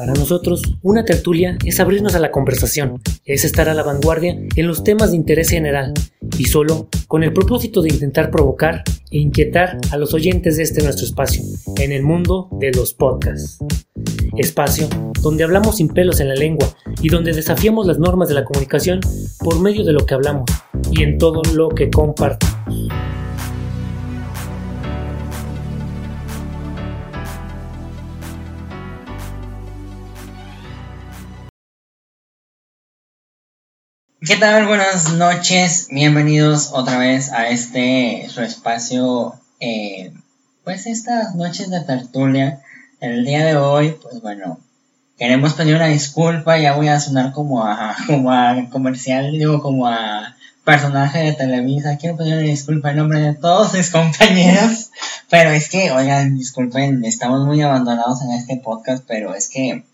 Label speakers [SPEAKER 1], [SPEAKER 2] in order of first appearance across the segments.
[SPEAKER 1] Para nosotros, una tertulia es abrirnos a la conversación, es estar a la vanguardia en los temas de interés general y solo con el propósito de intentar provocar e inquietar a los oyentes de este nuestro espacio, en el mundo de los podcasts. Espacio donde hablamos sin pelos en la lengua y donde desafiamos las normas de la comunicación por medio de lo que hablamos y en todo lo que compartimos.
[SPEAKER 2] ¿Qué tal? Buenas noches, bienvenidos otra vez a este su espacio, eh, pues estas noches de tertulia. El día de hoy, pues bueno, queremos pedir una disculpa, ya voy a sonar como a, como a comercial, digo como a personaje de Televisa, quiero pedir una disculpa en nombre de todos mis compañeros, pero es que, oigan, disculpen, estamos muy abandonados en este podcast, pero es que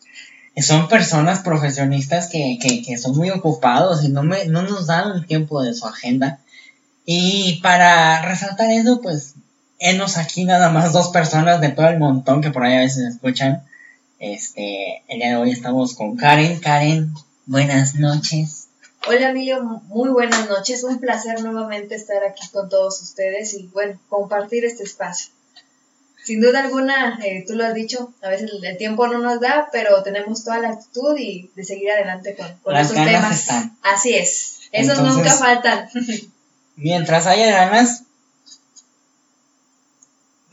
[SPEAKER 2] son personas profesionistas que, que, que, son muy ocupados y no, me, no nos dan el tiempo de su agenda. Y para resaltar eso, pues, enos aquí nada más dos personas de todo el montón que por ahí a veces escuchan. Este, el día de hoy estamos con Karen. Karen, buenas noches.
[SPEAKER 3] Hola Emilio, muy buenas noches. Un placer nuevamente estar aquí con todos ustedes y bueno, compartir este espacio sin duda alguna, eh, tú lo has dicho, a veces el tiempo no nos da, pero tenemos toda la actitud y de seguir adelante con, con
[SPEAKER 2] Las
[SPEAKER 3] esos
[SPEAKER 2] ganas
[SPEAKER 3] temas.
[SPEAKER 2] están.
[SPEAKER 3] Así es, esos
[SPEAKER 2] Entonces-
[SPEAKER 3] nunca faltan.
[SPEAKER 2] Mientras haya ganas.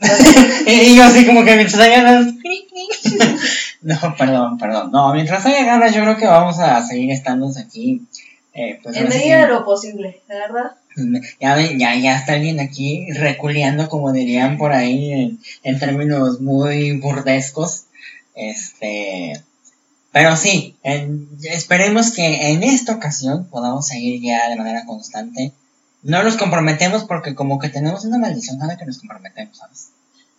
[SPEAKER 2] y yo así como que mientras haya ganas. no, perdón, perdón. No, mientras haya ganas, yo creo que vamos a seguir estando aquí. Eh, pues
[SPEAKER 3] en medida de lo posible, la verdad.
[SPEAKER 2] Ya, ven, ya, ya está alguien aquí reculeando, como dirían por ahí, en, en términos muy burdescos. Este. Pero sí, en- esperemos que en esta ocasión podamos seguir ya de manera constante. No nos comprometemos porque como que tenemos una maldición cada que nos comprometemos, ¿sabes?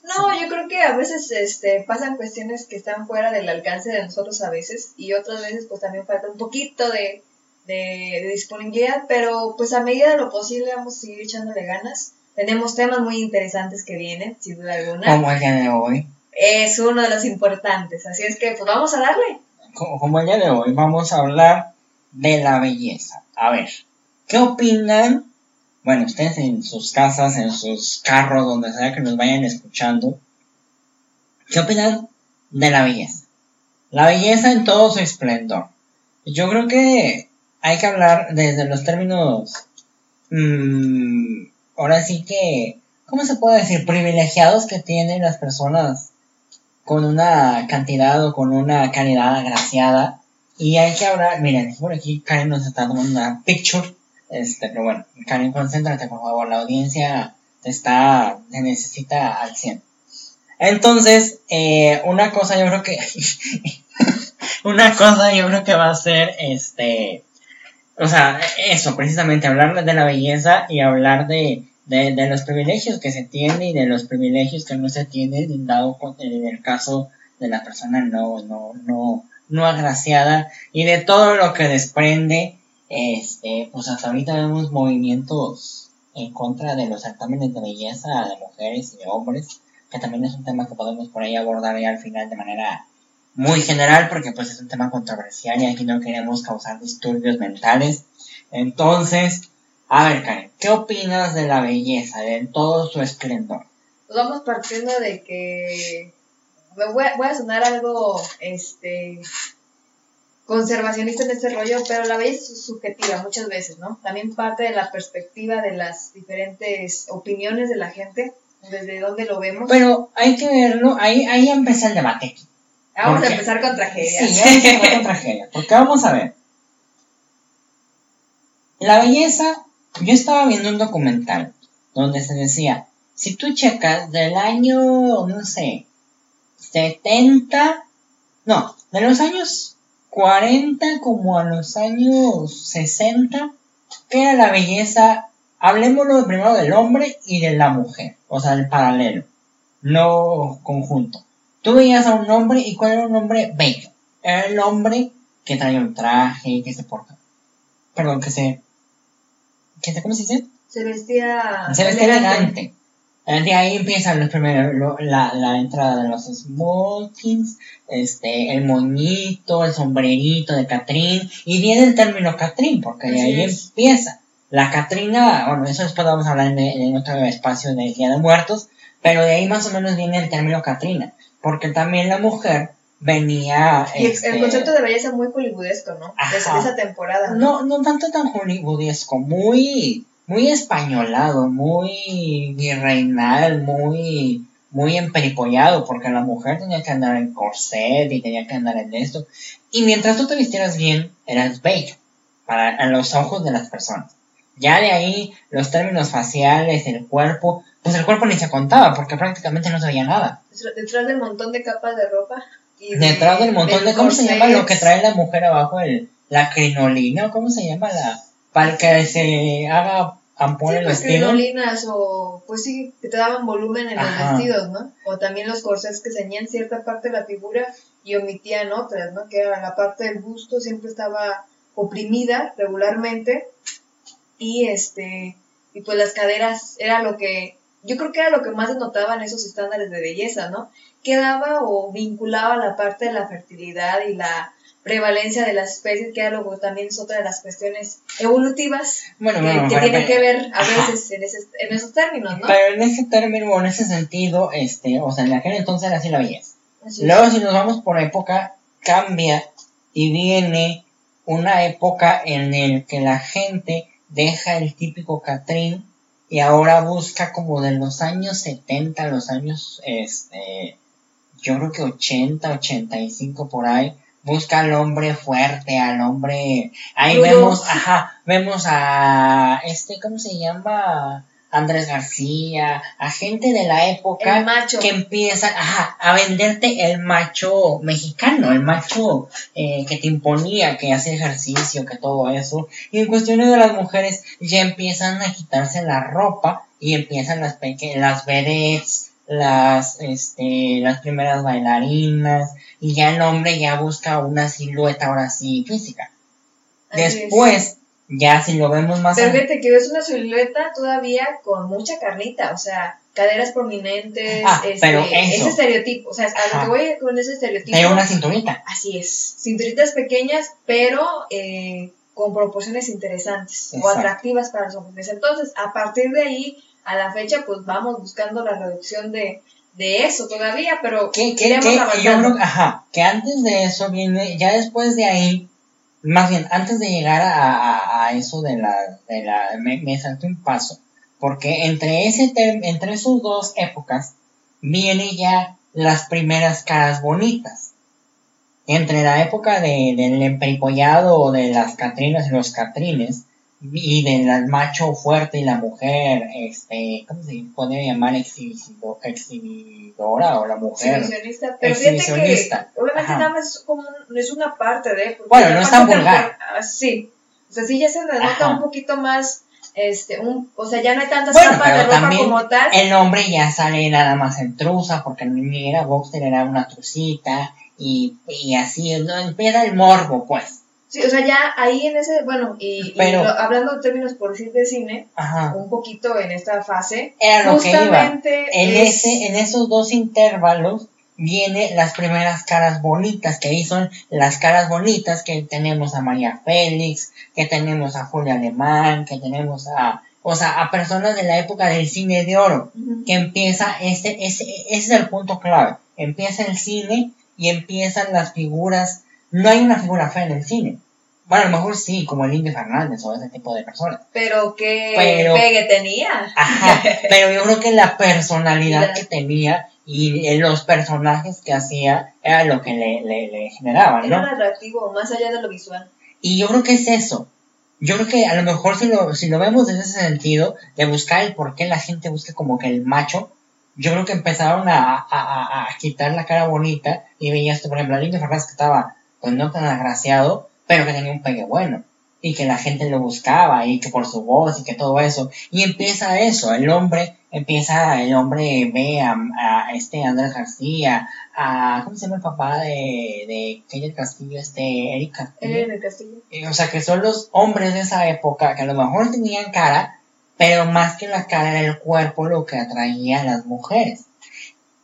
[SPEAKER 3] No, yo creo que a veces este, pasan cuestiones que están fuera del alcance de nosotros a veces y otras veces pues también falta un poquito de, de, de disponibilidad, pero pues a medida de lo posible vamos a seguir echándole ganas. Tenemos temas muy interesantes que vienen, sin duda alguna.
[SPEAKER 2] Como el día de hoy.
[SPEAKER 3] Es uno de los importantes, así es que pues vamos a darle.
[SPEAKER 2] Como, como el día de hoy vamos a hablar de la belleza. A ver, ¿qué opinan? Bueno, ustedes en sus casas, en sus carros, donde sea que nos vayan escuchando, ¿qué opinan de la belleza? La belleza en todo su esplendor. Yo creo que hay que hablar desde los términos, mm, ahora sí que, ¿cómo se puede decir? Privilegiados que tienen las personas con una cantidad o con una calidad agraciada. Y hay que hablar, miren, por aquí Karen nos está tomando una picture. Este, pero bueno, Karen, concéntrate por favor, la audiencia te está, te necesita al 100. Entonces, eh, una cosa yo creo que, una cosa yo creo que va a ser, este, o sea, eso, precisamente, hablar de la belleza y hablar de, de, de los privilegios que se tienen y de los privilegios que no se tienen, dado en el caso de la persona no, no, no, no agraciada y de todo lo que desprende, este, pues hasta ahorita vemos movimientos en contra de los certámenes de belleza de mujeres y de hombres, que también es un tema que podemos por ahí abordar ya al final de manera muy general, porque pues es un tema controversial y aquí no queremos causar disturbios mentales. Entonces, a ver, Karen, ¿qué opinas de la belleza, de todo su esplendor?
[SPEAKER 3] Pues vamos partiendo de que voy a, voy a sonar algo este conservacionista en este rollo, pero la belleza es subjetiva muchas veces, ¿no? También parte de la perspectiva de las diferentes opiniones de la gente, desde dónde lo vemos.
[SPEAKER 2] Pero hay que verlo, ahí, ahí empieza el debate.
[SPEAKER 3] Vamos
[SPEAKER 2] ¿por
[SPEAKER 3] a empezar con tragedias.
[SPEAKER 2] Sí, ya vamos a empezar con tragedia. Porque vamos a ver. La belleza, yo estaba viendo un documental donde se decía, si tú checas del año, no sé, 70, no, de los años 40 como a los años 60, ¿qué era la belleza? Hablemoslo primero del hombre y de la mujer, o sea, el paralelo, no conjunto. Tú veías a un hombre y cuál era un hombre bello. Era el hombre que traía un traje, que se porta. Perdón, que se. Que se ¿Cómo se dice?
[SPEAKER 3] Se vestía
[SPEAKER 2] Se vestía elegante. De ahí empiezan los primeros, lo- la, la entrada de los smokings, este, el moñito, el sombrerito de Catrín, y viene el término Catrín, porque de ahí
[SPEAKER 3] es.
[SPEAKER 2] empieza. La Catrina, bueno, eso después vamos a hablar en, en otro espacio del Día de Muertos, pero de ahí más o menos viene el término Catrina, porque también la mujer venía...
[SPEAKER 3] Y el-
[SPEAKER 2] este,
[SPEAKER 3] el concepto de belleza muy hollywoodesco, ¿no?
[SPEAKER 2] Ajá.
[SPEAKER 3] de esa temporada.
[SPEAKER 2] no, no tanto tan hollywoodesco, muy, muy españolado, muy virreinal, muy, muy emperipollado, porque la mujer tenía que andar en corset y tenía que andar en esto. Y mientras tú te vistieras bien, eras bello, para a los ojos de las personas. Ya de ahí, los términos faciales, el cuerpo, pues el cuerpo ni se contaba, porque prácticamente no se veía nada.
[SPEAKER 3] Detrás- del montón de capas de ropa. Y de-
[SPEAKER 2] Detrás del montón de, ¿cómo se llama lo que trae la mujer abajo? El, la crinolina, ¿o ¿cómo se llama la? Para que se haga ampón
[SPEAKER 3] Sí,
[SPEAKER 2] el
[SPEAKER 3] pues
[SPEAKER 2] vestido.
[SPEAKER 3] crinolinas o, pues sí, que te daban volumen en
[SPEAKER 2] Ajá.
[SPEAKER 3] los vestidos, ¿no? O también los corsets que ceñían cierta parte de la figura y omitían otras, ¿no? Que era la parte del busto siempre estaba oprimida regularmente y este, y pues las caderas era lo que, yo creo que era lo que más denotaban esos estándares de belleza, ¿no? Que daba o vinculaba la parte de la fertilidad y la prevalencia de las especies, que era luego también es otra de las cuestiones evolutivas
[SPEAKER 2] Bueno,
[SPEAKER 3] que,
[SPEAKER 2] bueno,
[SPEAKER 3] que
[SPEAKER 2] pero-
[SPEAKER 3] tienen que ver a veces en, ese- en esos términos, ¿no?
[SPEAKER 2] Pero en ese término, o en ese sentido, este, o sea, en aquel entonces era así la belleza.
[SPEAKER 3] Así es.
[SPEAKER 2] Luego, si nos vamos por época, cambia y viene una época en el que la gente deja el típico Catrín y ahora busca como de los años 70, los años, este, yo creo que 80, 85 por ahí, busca al hombre fuerte, al hombre, ahí vemos, ajá, vemos a, este, ¿cómo se llama? Andrés García, a gente de la época
[SPEAKER 3] El macho.
[SPEAKER 2] que empiezan ajá, a venderte el macho mexicano, el macho eh, que te imponía, que hace ejercicio, que todo eso. Y en cuestiones de las mujeres ya empiezan a quitarse la ropa y empiezan las peque las vedettes, las, este, las primeras bailarinas y ya el hombre ya busca una silueta ahora sí física. Después, ya si lo vemos más
[SPEAKER 3] Pero fíjate que es una silueta todavía con mucha carnita, o sea, caderas prominentes,
[SPEAKER 2] Ah,
[SPEAKER 3] este,
[SPEAKER 2] pero eso.
[SPEAKER 3] ese estereotipo, o sea, a lo que voy con ese estereotipo.
[SPEAKER 2] pero una cinturita.
[SPEAKER 3] Así es, cinturitas pequeñas, pero eh, con proporciones interesantes o atractivas para los hombres. Entonces, a partir de ahí, a la fecha, pues vamos buscando la reducción de, de eso todavía, pero
[SPEAKER 2] que, que,
[SPEAKER 3] iremos
[SPEAKER 2] que yo
[SPEAKER 3] avanzando.
[SPEAKER 2] creo, ajá, que antes de eso viene, ya después de ahí, más bien, antes de llegar a, eso de la, de la, me, me salté un paso, porque entre ese entre esos dos épocas, viene ya las primeras caras bonitas. Entre la época de, del emperipollado o de las catrinas y los catrines, y del macho fuerte y la mujer, este, ¿cómo se puede llamar? Exhibido- exhibidora o la mujer.
[SPEAKER 3] Exhibicionista, pero fíjate que
[SPEAKER 2] Exhibicionista.
[SPEAKER 3] obviamente
[SPEAKER 2] Ajá.
[SPEAKER 3] nada más es como es una parte de
[SPEAKER 2] Bueno, no es tan vulgar.
[SPEAKER 3] ah, sí o sea sí ya se denota
[SPEAKER 2] Ajá.
[SPEAKER 3] un poquito más este un o sea ya no hay tantas
[SPEAKER 2] Bueno,
[SPEAKER 3] capas de ropa como tal
[SPEAKER 2] el hombre ya sale nada más en truza, porque ni era boxer, era una trucita, y, y así, ¿no? empieza el morbo, pues.
[SPEAKER 3] Sí o sea ya ahí en ese bueno y, y
[SPEAKER 2] Pero-
[SPEAKER 3] lo- hablando de términos por decir de cine
[SPEAKER 2] Ajá.
[SPEAKER 3] un poquito en esta fase
[SPEAKER 2] Era lo que iba.
[SPEAKER 3] justamente
[SPEAKER 2] En,
[SPEAKER 3] es-
[SPEAKER 2] ese, en esos dos intervalos viene las primeras caras bonitas, que ahí son las caras bonitas que tenemos a María Félix, que tenemos a Julia Alemán, que tenemos a, o sea, a personas de la época del cine de oro. Que empieza, ese, ese, ese es el punto clave. Empieza el cine y empiezan las figuras. No hay una figura fea en el cine. Bueno, a lo mejor sí, como el Indio Fernández o ese tipo de personas.
[SPEAKER 3] pero qué
[SPEAKER 2] Pero-
[SPEAKER 3] pegue tenía
[SPEAKER 2] Ajá, pero yo creo que la personalidad que tenía y eh, los personajes que hacía era lo que le, le,
[SPEAKER 3] era
[SPEAKER 2] ¿no?
[SPEAKER 3] un atractivo más allá de lo visual
[SPEAKER 2] Y yo creo que es eso. Yo creo que a lo mejor si lo, si lo vemos en ese sentido, de buscar el por qué la gente busca como que el macho, yo creo que empezaron a, a, a- a quitar la cara bonita y veías por ejemplo, a Lindy Fernández que estaba pues no tan agraciado, pero que tenía un pegue bueno. Y que la gente lo buscaba y que por su voz y que todo eso. Y empieza eso, el hombre, empieza, el hombre ve a, a este Andrés García, a, ¿cómo se llama el papá de, de Kelly Castillo? Este, Eric Castillo.
[SPEAKER 3] el castillo
[SPEAKER 2] Eh, O sea, que son los hombres de esa época que a lo mejor tenían cara, pero más que la cara era el cuerpo lo que atraía a las mujeres.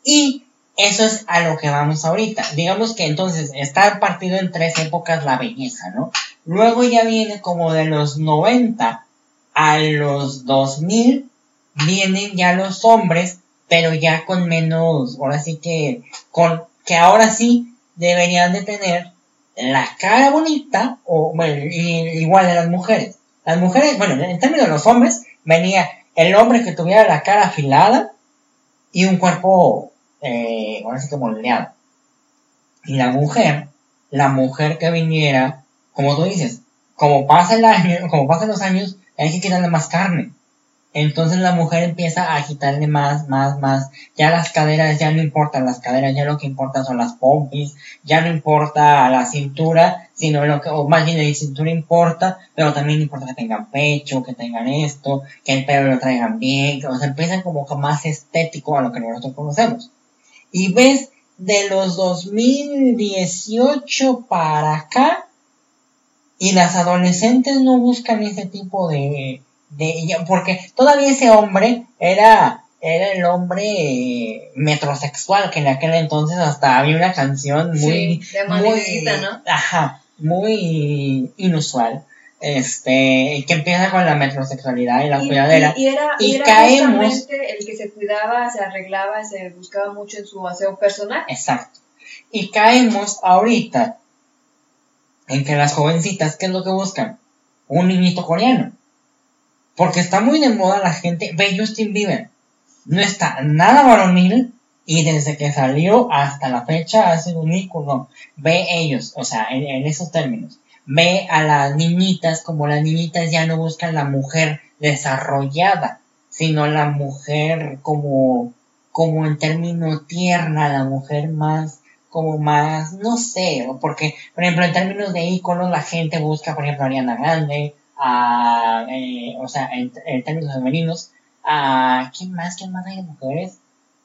[SPEAKER 2] Y eso es a lo que vamos ahorita. Digamos que entonces está partido en tres épocas la belleza, ¿no? Luego ya viene como de los 90 a los 2000, vienen ya los hombres, pero ya con menos, ahora sí que, con, que ahora sí deberían de tener la cara bonita, o bueno, igual de las mujeres. Las mujeres, bueno, en términos de los hombres, venía el hombre que tuviera la cara afilada y un cuerpo, eh, ahora sí que moldeado. Y la mujer, la mujer que viniera, como tú dices, como pasa el año, como pasan los años, hay que quitarle más carne. Entonces la mujer empieza a quitarle más, más, más. Ya las caderas ya no importan las caderas, ya lo que importa son las pompis, ya no importa la cintura, sino lo que, o más bien la cintura importa, pero también importa que tengan pecho, que tengan esto, que el pelo lo traigan bien, o sea, empiezan como más estético a lo que nosotros conocemos. Y ves, de los 2018 para acá, y las adolescentes no buscan ese tipo de, de porque todavía ese hombre era era el hombre metrosexual que en aquel entonces hasta había una canción muy muy
[SPEAKER 3] ¿no?
[SPEAKER 2] ajá muy inusual este que empieza con la metrosexualidad y la cuidadera
[SPEAKER 3] y, era, y, caemos el que se cuidaba se arreglaba se buscaba mucho en su aseo personal
[SPEAKER 2] exacto y caemos ahorita en que las jovencitas qué es lo que buscan un niñito coreano porque está muy de moda la gente. Ve Justin Bieber. No está nada varonil. Y desde que salió hasta la fecha ha sido un ícono. Ve ellos, o sea, en, esos términos. Ve a las niñitas como las niñitas ya no buscan la mujer desarrollada, sino la mujer como, como en términos tierna, la mujer más, como más, no sé, porque, por ejemplo, en términos de íconos la gente busca, por ejemplo, Ariana Grande, a, eh, o sea, en, términos femeninos, a, ¿quién más? ¿Quién más hay de mujeres?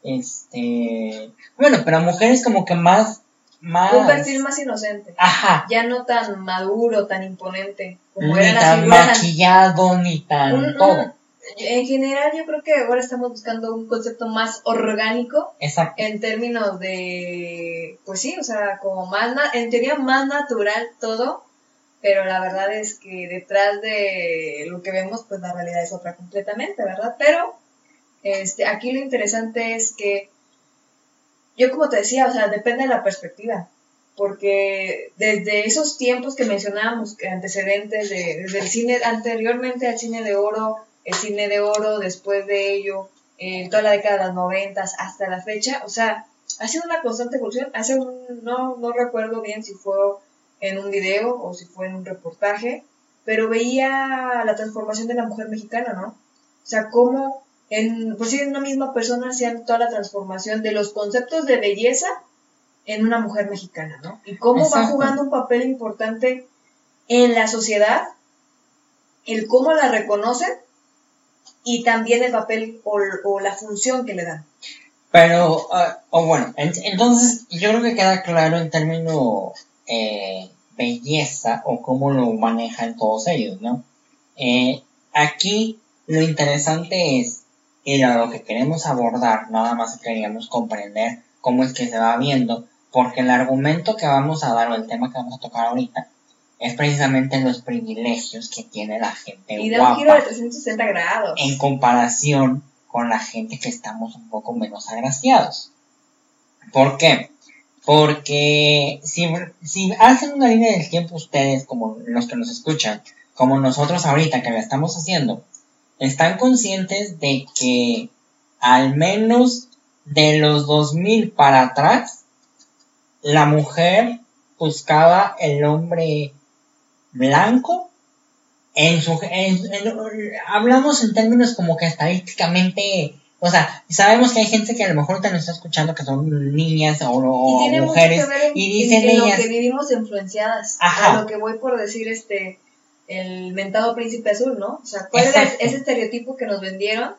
[SPEAKER 2] Este, bueno, pero mujeres como que más, más...
[SPEAKER 3] Un perfil más inocente.
[SPEAKER 2] Ajá.
[SPEAKER 3] Ya no tan maduro, tan imponente.
[SPEAKER 2] Como ni tan maquillado, ni tan todo.
[SPEAKER 3] En general yo creo que ahora estamos buscando un concepto más orgánico.
[SPEAKER 2] Exacto.
[SPEAKER 3] En términos de, pues sí, o sea, como más, en teoría más natural todo pero la verdad es que detrás de lo que vemos, pues la realidad es otra completamente, ¿verdad? Pero este, aquí lo interesante es que yo como te decía, o sea, depende de la perspectiva, porque desde esos tiempos que mencionábamos, antecedentes, de, desde el cine, anteriormente al cine de oro, el cine de oro, después de ello, toda la década de los noventas hasta la fecha, o sea, ha sido una constante evolución. Hace no, no recuerdo bien si fue en un video o si fue en un reportaje, pero veía la transformación de la mujer mexicana, ¿no? O sea, cómo en, por si en una misma persona hacían toda la transformación de los conceptos de belleza en una mujer mexicana, ¿no? Y cómo va jugando un papel importante en la sociedad, el cómo la reconocen y también el papel o, la función que le dan.
[SPEAKER 2] Pero, ah, o bueno, entonces yo creo que queda claro en términos eh, belleza o cómo lo manejan todos ellos, ¿no? Eh, aquí lo interesante es, y lo que queremos abordar, nada más queríamos comprender cómo es que se va viendo, porque el argumento que vamos a dar o el tema que vamos a tocar ahorita es precisamente los privilegios que tiene la gente
[SPEAKER 3] y da un giro de 360 grados.
[SPEAKER 2] en comparación con la gente que estamos un poco menos agraciados. ¿Por qué? Porque si, si hacen una línea del tiempo ustedes, como los que nos escuchan, como nosotros ahorita que la estamos haciendo, están conscientes de que al menos de los 2000 para atrás, la mujer buscaba el hombre blanco en su hablamos en términos como que estadísticamente o sea, sabemos que hay gente que a lo mejor te nos está escuchando que son niñas o, mujeres y dicen
[SPEAKER 3] en,
[SPEAKER 2] ellas.
[SPEAKER 3] lo que vivimos influenciadas. A lo que voy por decir este el mentado príncipe azul, ¿no? O sea, ¿cuál es ese estereotipo que nos vendieron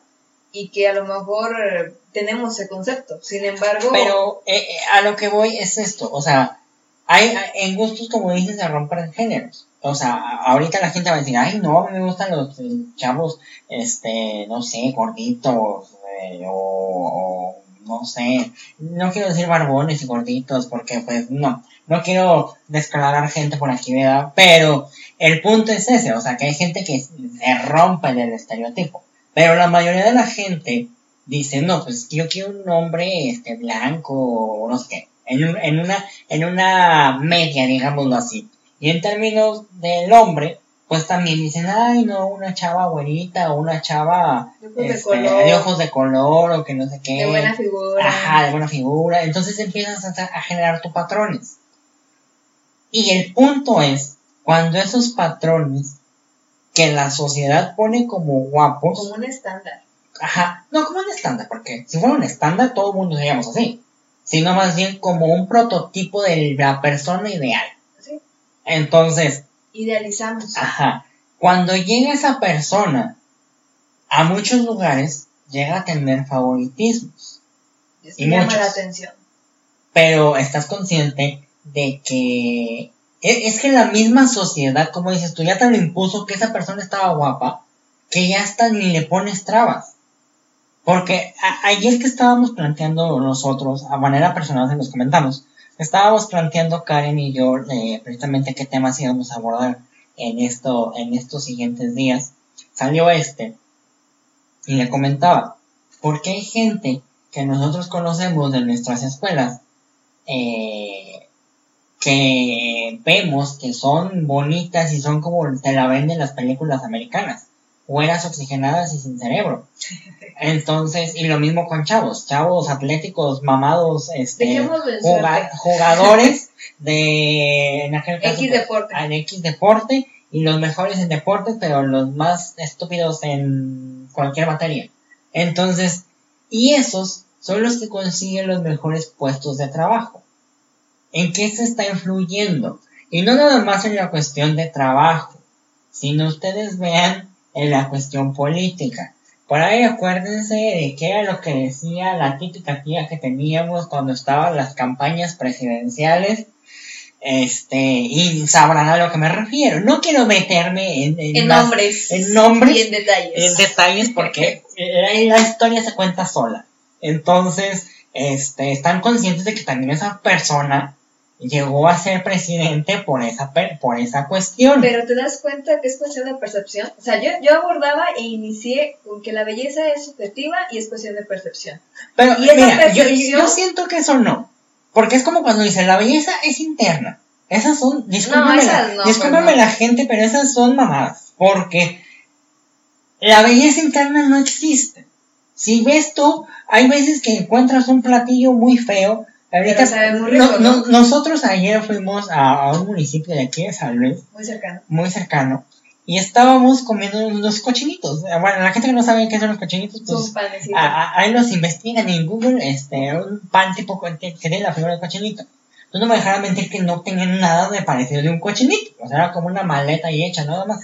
[SPEAKER 3] y que a lo mejor tenemos ese concepto? Sin embargo.
[SPEAKER 2] Pero eh, eh, a lo que voy es esto, o sea, hay en gustos como dices se rompen géneros. o sea, ahorita la gente va a decir, ay, no, me gustan los eh, chavos, este, no sé, gorditos, eh, o, o, no sé, no quiero decir barbones y gorditos, porque pues no, no quiero desclarar gente por aquí, ¿verdad? Pero el punto es ese, o sea, que hay gente que se rompe del estereotipo, pero la mayoría de la gente dice, no, pues yo quiero un hombre, este, blanco, o no sé qué, en, un- en una, en una media, digámoslo así. Y en términos del hombre, pues también dicen, ay, no, una chava güerita o una chava
[SPEAKER 3] De ojos de
[SPEAKER 2] este,
[SPEAKER 3] color.
[SPEAKER 2] de ojos de color o que no sé qué.
[SPEAKER 3] De buena figura.
[SPEAKER 2] Ajá, de buena figura. Entonces empiezas a, a generar tus patrones. Y el punto es, cuando esos patrones que la sociedad pone como guapos,
[SPEAKER 3] Como un estándar.
[SPEAKER 2] ajá, no como un estándar, porque si fuera un estándar todo el mundo seríamos así, sino más bien como un prototipo de la persona ideal.
[SPEAKER 3] ¿sí?
[SPEAKER 2] Entonces,
[SPEAKER 3] Idealizamos.
[SPEAKER 2] Ajá. Cuando llega esa persona a muchos lugares, llega a tener favoritismos.
[SPEAKER 3] Y
[SPEAKER 2] y
[SPEAKER 3] llama
[SPEAKER 2] muchos.
[SPEAKER 3] la atención.
[SPEAKER 2] Pero estás consciente de que es que la misma sociedad, como dices tú, ya lo impuso que esa persona estaba guapa, que ya hasta ni le pones trabas. Porque ayer que estábamos planteando nosotros, a manera personal se los comentamos, estábamos planteando Karen y yo eh, precisamente qué temas íbamos a abordar en, esto, en estos siguientes días. Salió este y le comentaba, porque hay gente que nosotros conocemos de nuestras escuelas eh, que vemos que son bonitas y son como te la venden las películas americanas, güeras oxigenadas y sin cerebro. Entonces, y lo mismo con chavos, chavos atléticos, mamados, este, jugadores de, en aquel caso,
[SPEAKER 3] X
[SPEAKER 2] pues,
[SPEAKER 3] deporte.
[SPEAKER 2] en X deporte y los mejores en deportes, pero los más estúpidos en cualquier materia. Entonces, y esos son los que consiguen los mejores puestos de trabajo. ¿En qué se está influyendo? Y no nada más en la cuestión de trabajo, sino ustedes vean en la cuestión política. Por ahí acuérdense de qué era lo que decía la típica tía que teníamos cuando estaban las campañas presidenciales. Este, y sabrán a lo que me refiero. No quiero meterme en, en
[SPEAKER 3] En
[SPEAKER 2] más-
[SPEAKER 3] nombres.
[SPEAKER 2] en nombres
[SPEAKER 3] Y en detalles.
[SPEAKER 2] en detalles porque eh, la historia se cuenta sola. Entonces, este, están conscientes de que también esa persona llegó a ser presidente por esa, por esa cuestión.
[SPEAKER 3] Pero te das cuenta que es cuestión de percepción. O sea, yo, yo abordaba e inicié con que la belleza es subjetiva y es cuestión de percepción.
[SPEAKER 2] Pero
[SPEAKER 3] y
[SPEAKER 2] mira, yo,
[SPEAKER 3] percepción-
[SPEAKER 2] yo siento que eso no. Porque es como cuando dicen, la belleza es interna. Esas son, discúlpame,
[SPEAKER 3] esas
[SPEAKER 2] la,
[SPEAKER 3] no,
[SPEAKER 2] discúlpame
[SPEAKER 3] no.
[SPEAKER 2] la gente, pero esas son mamadas. Porque la belleza interna no existe. Si ves tú, hay veces que encuentras un platillo muy feo. Ahorita,
[SPEAKER 3] sabe muy rico,
[SPEAKER 2] no-
[SPEAKER 3] ¿no?
[SPEAKER 2] no- nosotros ayer fuimos a, a un municipio de aquí de San Luis,
[SPEAKER 3] Muy cercano.
[SPEAKER 2] muy cercano, y estábamos comiendo unos cochinitos. Bueno, la gente que no sabe qué son los cochinitos, pues a- a- ahí los investigan en Google, este, un pan tipo que tiene la figura del cochinito. Tú no me dejarás mentir que no tenían nada de parecido de un cochinito. O sea, era como una maleta ahí hecha, nada más.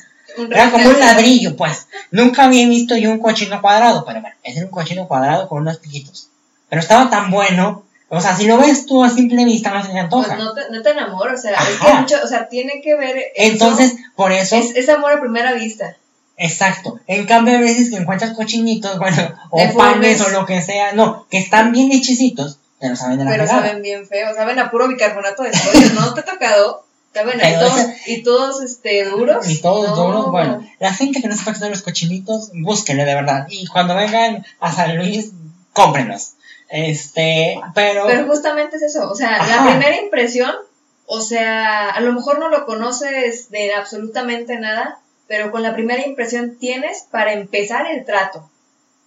[SPEAKER 2] Era como un ladrillo, pues. Nunca había visto yo un cochino cuadrado, pero bueno, era un cochino cuadrado con unos piquitos. Pero estaba tan bueno. O sea, si lo ves tú a simple vista no se te
[SPEAKER 3] Pues no te, no te enamoro, o sea, es que mucho, o sea, tiene que ver. eso.
[SPEAKER 2] Entonces, por eso,
[SPEAKER 3] es, es amor a primera vista.
[SPEAKER 2] exacto. En cambio, a veces que encuentras cochinitos, bueno, o
[SPEAKER 3] Deformes.
[SPEAKER 2] panes o lo que sea, no, que están bien hechicitos, pero saben de la
[SPEAKER 3] Pero
[SPEAKER 2] fregada.
[SPEAKER 3] saben bien feo, saben a puro bicarbonato de sodio, ¿no te ha tocado? Saben ahí todos,
[SPEAKER 2] ese-
[SPEAKER 3] y todos este, duros.
[SPEAKER 2] Y todos
[SPEAKER 3] No.
[SPEAKER 2] duros, bueno, la gente que no sepa qué son los cochinitos, búsquenle de verdad. Y cuando vengan a San Luis, cómprenlos. Este, pero,
[SPEAKER 3] Pero justamente es eso, o sea, la primera impresión, o sea, a lo mejor no lo conoces de absolutamente nada, pero con la primera impresión tienes para empezar el trato.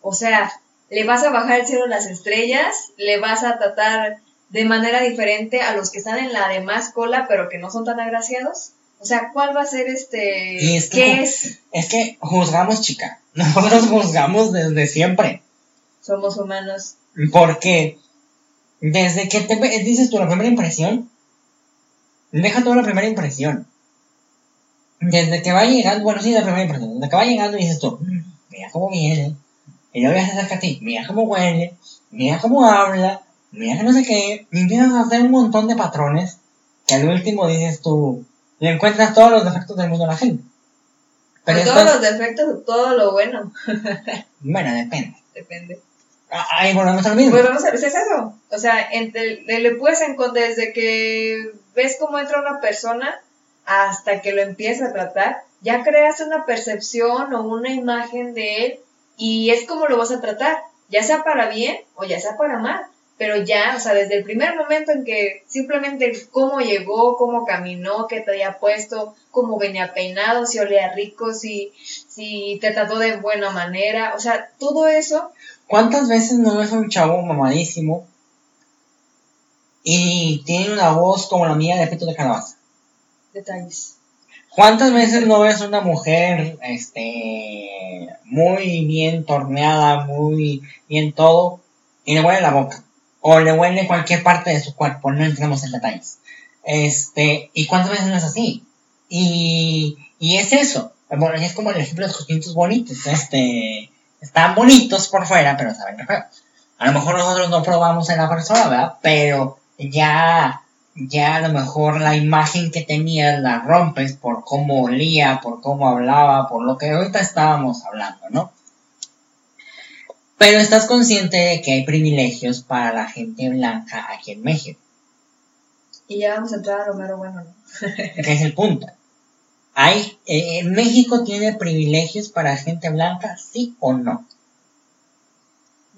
[SPEAKER 3] O sea, le vas a bajar el cielo a las estrellas, le vas a tratar de manera diferente a los que están en la demás cola, pero que no son tan agraciados. O sea, ¿cuál va a ser este?
[SPEAKER 2] Y es que
[SPEAKER 3] ¿Qué es?
[SPEAKER 2] es que juzgamos, chica. Nosotros juzgamos desde siempre.
[SPEAKER 3] Somos humanos.
[SPEAKER 2] Porque desde que te dices tú la primera impresión, deja toda la primera impresión. Desde que va llegando, bueno, sí, la primera impresión, desde que va llegando y dices tú, "Mm, mira cómo viene, y luego ya se acerca a ti, mira cómo huele, mira cómo habla, mira que no sé qué, y empiezas a hacer un montón de patrones que al último dices tú, le encuentras todos los defectos del mundo a la gente.
[SPEAKER 3] Pero todos los defectos, todo lo bueno.
[SPEAKER 2] bueno, depende.
[SPEAKER 3] Depende.
[SPEAKER 2] Ah, ahí volvemos al mismo.
[SPEAKER 3] Volvemos a veces eso. O sea, entre, le puedes encontrar desde que ves cómo entra una persona hasta que lo empiezas a tratar, ya creas una percepción o una imagen de él y es como lo vas a tratar, ya sea para bien o ya sea para mal. Pero ya, o sea, desde el primer momento en que simplemente cómo llegó, cómo caminó, qué te había puesto, cómo venía peinado, si olía rico, si, si te trató de buena manera, o sea, todo eso.
[SPEAKER 2] ¿Cuántas veces no ves a un chavo mamadísimo y tiene una voz como la mía de pito de calabaza?
[SPEAKER 3] Detalles.
[SPEAKER 2] ¿Cuántas veces no ves una mujer este muy bien torneada, muy bien todo, y le huele la boca? O le huele cualquier parte de su cuerpo, no entremos en detalles. Este, ¿y cuántas veces no es así? Y, y es eso. Bueno, es como el ejemplo de los pintos bonitos. Este, están bonitos por fuera, pero saben que feo. A lo mejor nosotros no probamos en la persona, ¿verdad? Pero ya ya a lo mejor la imagen que tenías la rompes por cómo olía, por cómo hablaba, por lo que ahorita estábamos hablando, ¿no? Pero estás consciente de que hay privilegios para la gente blanca aquí en México.
[SPEAKER 3] Y ya vamos a entrar a lo mero bueno, ¿no?
[SPEAKER 2] que es el punto. ¿Hay, eh, ¿México tiene privilegios para gente blanca, sí o no?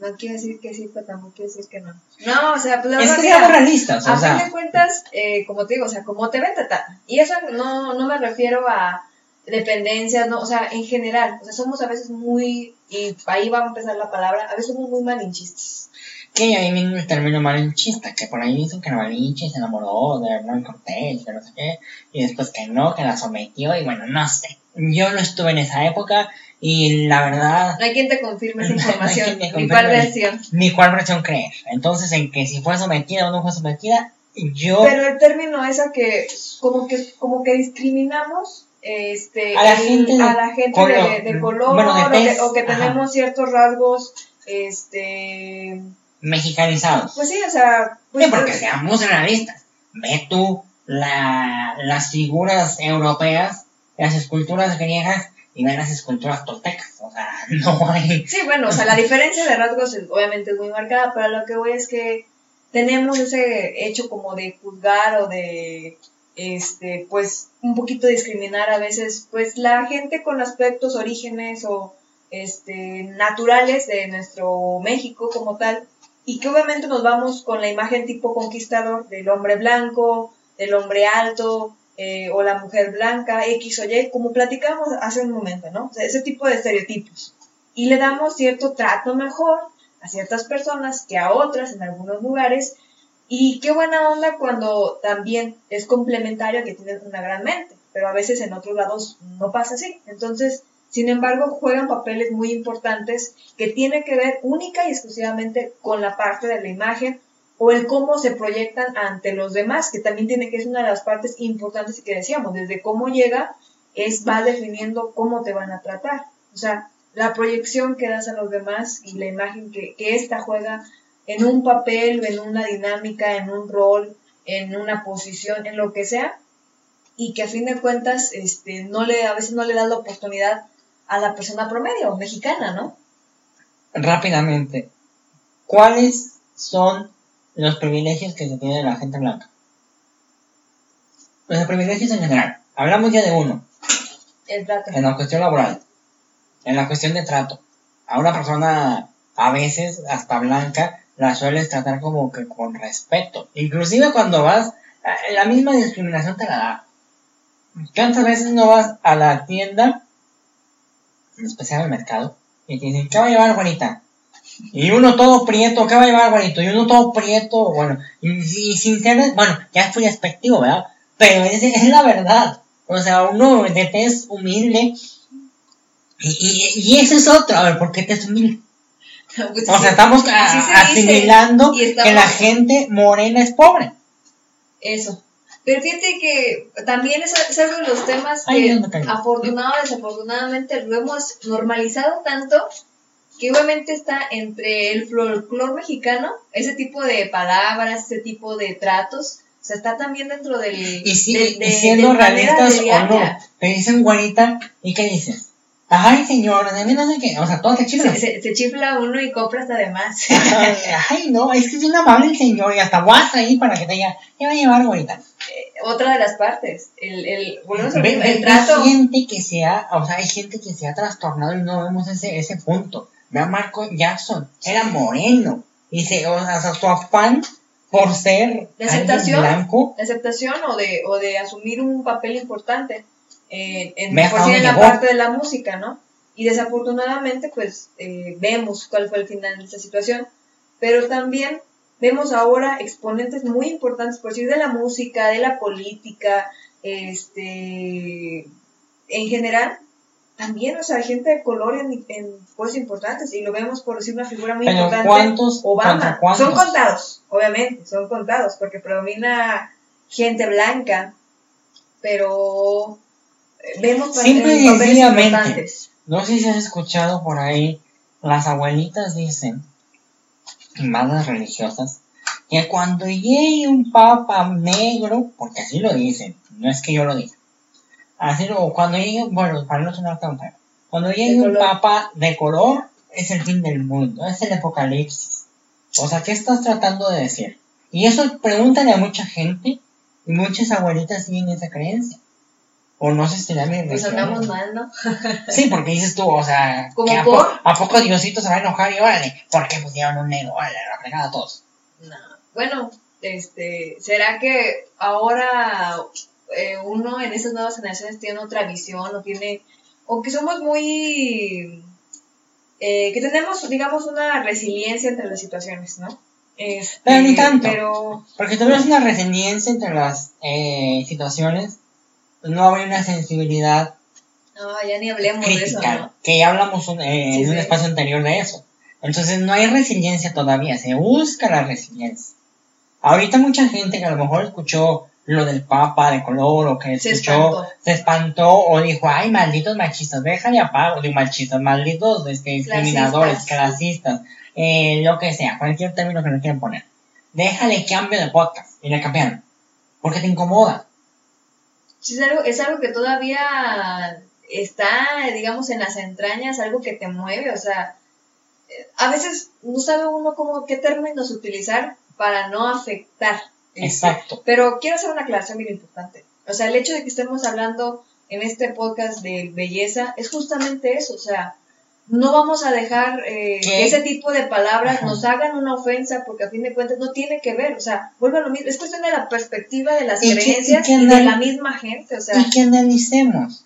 [SPEAKER 3] No quiere decir que sí, pero tampoco quiere decir que no. No, o sea, pues
[SPEAKER 2] la es que seamos realistas,
[SPEAKER 3] o a fin de cuentas, eh, como te digo, o sea, como te ven, te Y eso no, no me refiero a dependencias, no, o sea, en general, o sea, somos a veces muy, y ahí va a empezar la palabra, a veces somos muy malinchistas.
[SPEAKER 2] Que ahí viene el término malinchista, que por ahí dicen que Malinche se enamoró de Hernán Cortés, que no sé qué, y después que no, que la sometió, y bueno, no sé. Yo no estuve en esa época, y la verdad...
[SPEAKER 3] No hay quien te confirme esa información, ni cuál versión.
[SPEAKER 2] Ni cuál versión creer. Entonces, en que si fue sometida o no fue sometida, yo...
[SPEAKER 3] Pero el término es a que como que, como que discriminamos este,
[SPEAKER 2] a la gente,
[SPEAKER 3] a la gente de, color o, que, tenemos ciertos rasgos este
[SPEAKER 2] mexicanizados.
[SPEAKER 3] Pues sí, o sea...
[SPEAKER 2] Pues, porque seamos realistas. Ve tú la, las figuras europeas, las esculturas griegas y ven las esculturas toltecas. O sea, no hay.
[SPEAKER 3] Sí, bueno, o sea, la diferencia de rasgos obviamente es muy marcada, pero lo que voy es que tenemos ese hecho como de juzgar o de este pues un poquito discriminar a veces pues la gente con aspectos orígenes o este naturales de nuestro México como tal y que obviamente nos vamos con la imagen tipo conquistador del hombre blanco, del hombre alto, eh, o la mujer blanca, X o Y, como platicamos hace un momento, ¿no? O ese tipo de estereotipos. Y le damos cierto trato mejor a ciertas personas que a otras en algunos lugares. Y qué buena onda cuando también es complementario que tienen una gran mente, pero a veces en otros lados no pasa así. Entonces, sin embargo, juegan papeles muy importantes que tienen que ver única y exclusivamente con la parte de la imagen o el cómo se proyectan ante los demás, que también tiene que ser una de las partes importantes que decíamos, desde cómo llega, es va definiendo cómo te van a tratar. O sea, la proyección que das a los demás y la imagen que, que juega en un papel, en una dinámica, en un rol, en una posición, en lo que sea, y que a fin de cuentas este, no le, a veces no le das la oportunidad a la persona promedio, mexicana, ¿no?
[SPEAKER 2] Rápidamente, ¿cuáles son los privilegios que se tiene la gente blanca. Los privilegios en general. Hablamos ya de uno.
[SPEAKER 3] El trato.
[SPEAKER 2] En la cuestión laboral. En la cuestión de trato. A una persona, a veces, hasta blanca, la sueles tratar como que con respeto. Inclusive cuando vas, eh, la misma discriminación te la da. ¿Cuántas veces no vas a la tienda, en especial al mercado, y te dicen, ¿qué va a llevar, Juanita? Y uno todo prieto, ¿qué va a llevar, bonito? Y uno todo prieto, bueno, y, sin ser, bueno, ya estoy despectivo, ¿verdad? Pero es, es la verdad. O sea, uno de tez humilde. Y, y, eso es otro, a ver, ¿por qué tez humilde? Pues o sea, estamos asimilando que la gente morena es pobre.
[SPEAKER 3] Eso. Pero fíjate que también es, es uno de los temas que afortunadamente, desafortunadamente lo hemos normalizado tanto que obviamente está entre el folclore mexicano, ese tipo de palabras, ese tipo de tratos, O sea, está también dentro del.
[SPEAKER 2] Y, sí,
[SPEAKER 3] de-
[SPEAKER 2] y siendo realistas o no, te dicen güerita, ¿y qué dices? Ay, señor, de mí no sé qué. O sea, todo te chifla.
[SPEAKER 3] Se, se- se chifla uno y compra hasta de más.
[SPEAKER 2] Ay, no, es que es bien amable el señor y hasta vas ahí para que te diga, ¿qué va a llevar güerita?
[SPEAKER 3] Otra de las partes. El, el,
[SPEAKER 2] ve-
[SPEAKER 3] el
[SPEAKER 2] Hay
[SPEAKER 3] trato.
[SPEAKER 2] gente que se ha, o sea, hay gente que se ha trastornado y no vemos ese, ese punto. Ve a Marco Jackson, era moreno. Y se, o sea, su afán por ser
[SPEAKER 3] De aceptación.
[SPEAKER 2] blanco,
[SPEAKER 3] de aceptación o de, o de asumir un papel importante eh, en, por sí en la parte de la música, ¿no? Y desafortunadamente, pues eh, vemos cuál fue el final de esta situación, pero también vemos ahora exponentes muy importantes, por decir, de la música, de la política, este, en general, también, o sea, gente de color en, en puestos importantes, y lo vemos por decir una figura muy
[SPEAKER 2] pero
[SPEAKER 3] importante.
[SPEAKER 2] ¿cuántos?
[SPEAKER 3] Obama.
[SPEAKER 2] ¿Contra cuántos?
[SPEAKER 3] Son contados, obviamente, son contados, porque predomina gente blanca, pero vemos
[SPEAKER 2] Simple y sencillamente. No sé si has escuchado por ahí, las abuelitas dicen, y las religiosas, que cuando llegue un papa negro, porque así lo dicen, no es que yo lo diga, así lo, cuando llegue, bueno, para no sonar tan feo, cuando llegue un papa de color, es el fin del mundo, es el apocalipsis. O sea, ¿qué estás tratando de decir? Y eso pregúntale a mucha gente, y muchas abuelitas siguen esa creencia. O no sé si la mi
[SPEAKER 3] Pues andamos mal, ¿no?
[SPEAKER 2] Sí, porque dices tú, o sea,
[SPEAKER 3] ¿Como
[SPEAKER 2] que a, po- ¿a poco Diosito se va a enojar y órale? ¿Por qué pusieron un negro? Órale, la fregada a todos.
[SPEAKER 3] No. Bueno, este, ¿será que ahora eh, uno en esas nuevas generaciones tiene otra visión o tiene, o que somos muy, eh, que tenemos, digamos, una resiliencia entre las situaciones, ¿no? Este,
[SPEAKER 2] Pero ni tanto.
[SPEAKER 3] Pero,
[SPEAKER 2] Porque tuvieras una resiliencia entre las eh, situaciones, no habría una sensibilidad
[SPEAKER 3] no, ya ni hablemos de eso,
[SPEAKER 2] crítica,
[SPEAKER 3] ¿no?
[SPEAKER 2] que ya hablamos un- eh,
[SPEAKER 3] Sí,
[SPEAKER 2] en un
[SPEAKER 3] sí.
[SPEAKER 2] espacio anterior de eso. Entonces no hay resiliencia todavía, se busca la resiliencia. Ahorita mucha gente que a lo mejor escuchó lo del Papa de color o que
[SPEAKER 3] Se
[SPEAKER 2] escuchó,
[SPEAKER 3] espantó.
[SPEAKER 2] se espantó o dijo, ay, malditos machistas, déjale apago, digo machistas, malditos este, discriminadores, clasistas, eh, lo que sea, cualquier término que le quieran poner. Déjale cambio de podcast y le cambiaron. Porque te incomoda.
[SPEAKER 3] Sí, es algo, es algo que todavía está, digamos, en las entrañas, algo que te mueve, o sea, eh, a veces no sabe uno cómo, qué términos utilizar para no afectar. este,
[SPEAKER 2] Exacto.
[SPEAKER 3] Pero quiero hacer una aclaración bien importante. O sea, el hecho de que estemos hablando en este podcast de belleza es justamente eso, o sea, no vamos a dejar eh, que ese tipo de palabras
[SPEAKER 2] Ajá.
[SPEAKER 3] nos hagan una ofensa porque a fin de cuentas no tiene que ver, o sea, vuelve a lo mismo, es cuestión de la perspectiva de las
[SPEAKER 2] Y
[SPEAKER 3] creencias
[SPEAKER 2] y
[SPEAKER 3] y,
[SPEAKER 2] que
[SPEAKER 3] de la misma gente, o sea,
[SPEAKER 2] y que analicemos.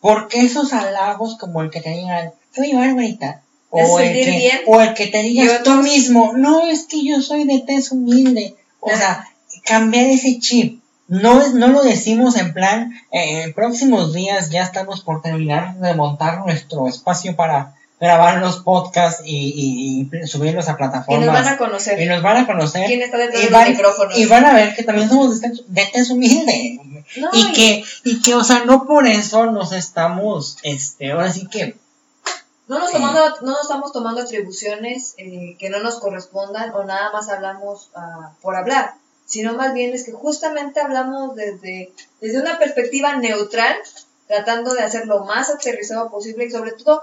[SPEAKER 2] Porque esos halagos como el que te digan, te voy a llevar ahorita.
[SPEAKER 3] Te hace
[SPEAKER 2] O el, que,
[SPEAKER 3] bien.
[SPEAKER 2] o el que te digas tú mismo, no, es que yo soy de tez humilde. O
[SPEAKER 3] Ajá.
[SPEAKER 2] sea, cambiar ese chip. No, no lo decimos en plan, eh, en próximos días ya estamos por terminar de montar nuestro espacio para grabar los podcasts y, y- y subirlos a
[SPEAKER 3] y
[SPEAKER 2] plataformas.
[SPEAKER 3] nos van a conocer
[SPEAKER 2] y nos van a conocer.
[SPEAKER 3] quién está detrás
[SPEAKER 2] Y
[SPEAKER 3] de
[SPEAKER 2] van,
[SPEAKER 3] los micrófonos.
[SPEAKER 2] y van a ver que también somos de humilde.
[SPEAKER 3] No,
[SPEAKER 2] y que, y que, o sea, no por eso nos estamos, este, ahora sí que,
[SPEAKER 3] no nos,
[SPEAKER 2] Sí.
[SPEAKER 3] tomando, no nos estamos tomando atribuciones eh, que no nos correspondan o nada más hablamos ah, por hablar, sino más bien es que justamente hablamos desde, desde una perspectiva neutral, tratando de hacer lo más aterrizado posible y sobre todo